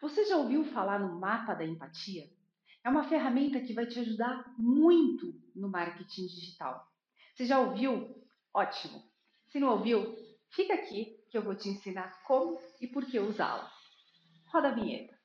Você já ouviu falar no mapa da empatia? É uma ferramenta que vai te ajudar muito no marketing digital. Você já ouviu? Ótimo! Se não ouviu, fica aqui que eu vou te ensinar como e por que usá-la. Roda a vinheta.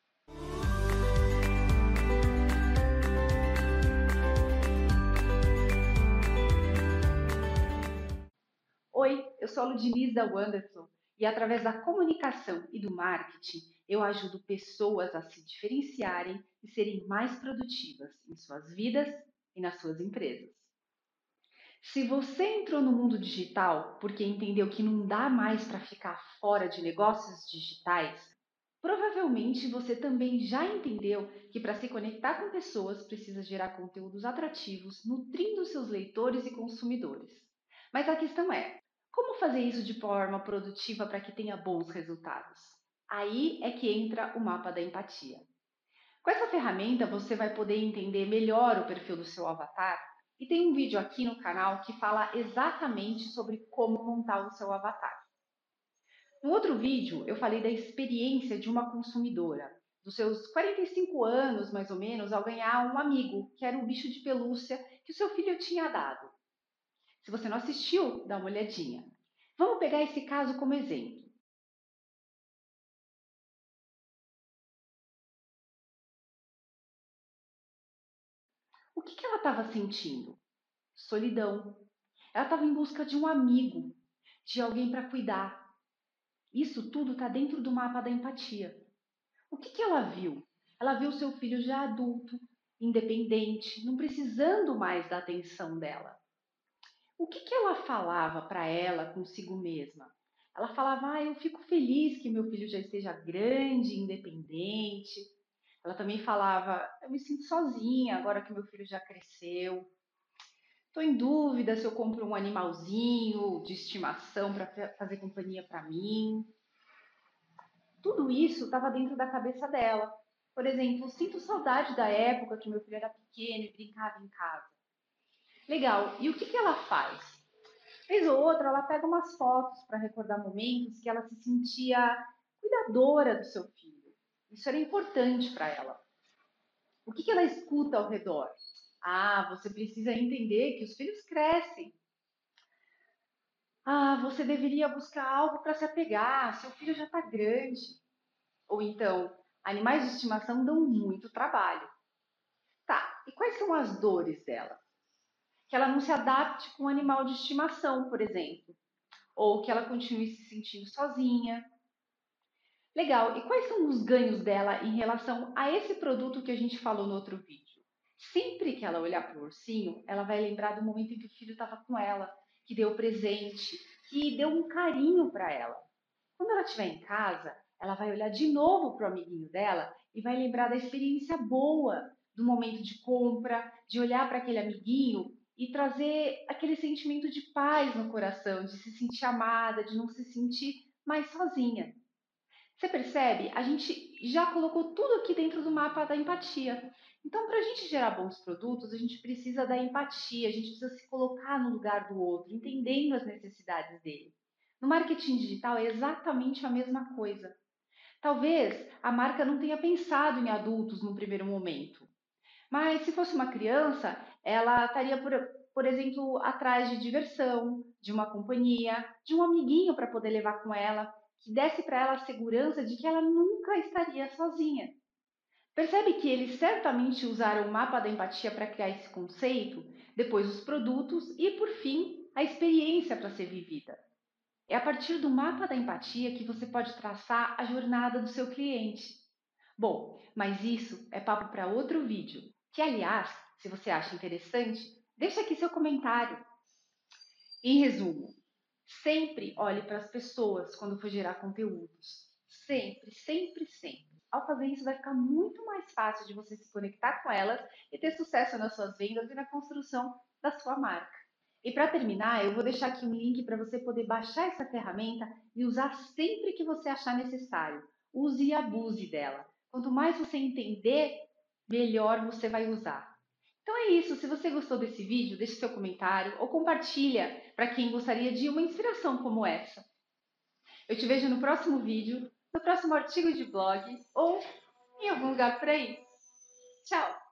Oi, eu sou a Ludmilla Wanderson e através da comunicação e do marketing, eu ajudo pessoas a se diferenciarem e serem mais produtivas em suas vidas e nas suas empresas. Se você entrou no mundo digital porque entendeu que não dá mais para ficar fora de negócios digitais, provavelmente você também já entendeu que para se conectar com pessoas precisa gerar conteúdos atrativos, nutrindo seus leitores e consumidores. Mas a questão é: como fazer isso de forma produtiva para que tenha bons resultados? Aí é que entra o mapa da empatia. Com essa ferramenta você vai poder entender melhor o perfil do seu avatar e tem um vídeo aqui no canal que fala exatamente sobre como montar o seu avatar. No outro vídeo eu falei da experiência de uma consumidora, dos seus 45 anos mais ou menos, ao ganhar um amigo, que era um bicho de pelúcia que o seu filho tinha dado. Se você não assistiu, dá uma olhadinha. Vamos pegar esse caso como exemplo. O que, que ela estava sentindo? Solidão. Ela estava em busca de um amigo, de alguém para cuidar. Isso tudo está dentro do mapa da empatia. O que, que ela viu? Ela viu seu filho já adulto, independente, não precisando mais da atenção dela. O que, que ela falava para ela consigo mesma? Ela falava: ah, eu fico feliz que meu filho já esteja grande, independente. Ela também falava: eu me sinto sozinha agora que meu filho já cresceu. Estou em dúvida se eu compro um animalzinho de estimação para fazer companhia para mim. Tudo isso estava dentro da cabeça dela. Por exemplo, sinto saudade da época que meu filho era pequeno e brincava em casa. Legal. E o que, que ela faz? Vez ou outra, ela pega umas fotos para recordar momentos que ela se sentia cuidadora do seu filho. Isso era importante para ela. O que, que ela escuta ao redor? Ah, você precisa entender que os filhos crescem. Ah, você deveria buscar algo para se apegar, seu filho já está grande. Ou então, animais de estimação dão muito trabalho. Tá, e quais são as dores dela? Que ela não se adapte com um animal de estimação, por exemplo, ou que ela continue se sentindo sozinha. Legal, e quais são os ganhos dela em relação a esse produto que a gente falou no outro vídeo? Sempre que ela olhar para o ursinho, ela vai lembrar do momento em que o filho estava com ela, que deu presente, que deu um carinho para ela. Quando ela estiver em casa, ela vai olhar de novo para o amiguinho dela e vai lembrar da experiência boa, do momento de compra, de olhar para aquele amiguinho e trazer aquele sentimento de paz no coração, de se sentir amada, de não se sentir mais sozinha. Você percebe? A gente já colocou tudo aqui dentro do mapa da empatia. Então, para a gente gerar bons produtos, a gente precisa da empatia, a gente precisa se colocar no lugar do outro, entendendo as necessidades dele. No marketing digital é exatamente a mesma coisa. Talvez a marca não tenha pensado em adultos no primeiro momento, mas se fosse uma criança, ela estaria, por, por exemplo, atrás de diversão, de uma companhia, de um amiguinho para poder levar com ela, que desse para ela a segurança de que ela nunca estaria sozinha. Percebe que eles certamente usaram o mapa da empatia para criar esse conceito, depois os produtos e, por fim, a experiência para ser vivida. É a partir do mapa da empatia que você pode traçar a jornada do seu cliente. Bom, mas isso é papo para outro vídeo que, aliás, se você acha interessante, deixe aqui seu comentário. Em resumo, sempre olhe para as pessoas quando for gerar conteúdos. Sempre, sempre, sempre. Ao fazer isso, vai ficar muito mais fácil de você se conectar com elas e ter sucesso nas suas vendas e na construção da sua marca. E para terminar, eu vou deixar aqui um link para você poder baixar essa ferramenta e usar sempre que você achar necessário. Use e abuse dela. Quanto mais você entender melhor você vai usar. Então é isso, se você gostou desse vídeo, deixe seu comentário ou compartilha para quem gostaria de uma inspiração como essa. Eu te vejo no próximo vídeo, no próximo artigo de blog ou em algum lugar por aí. Tchau!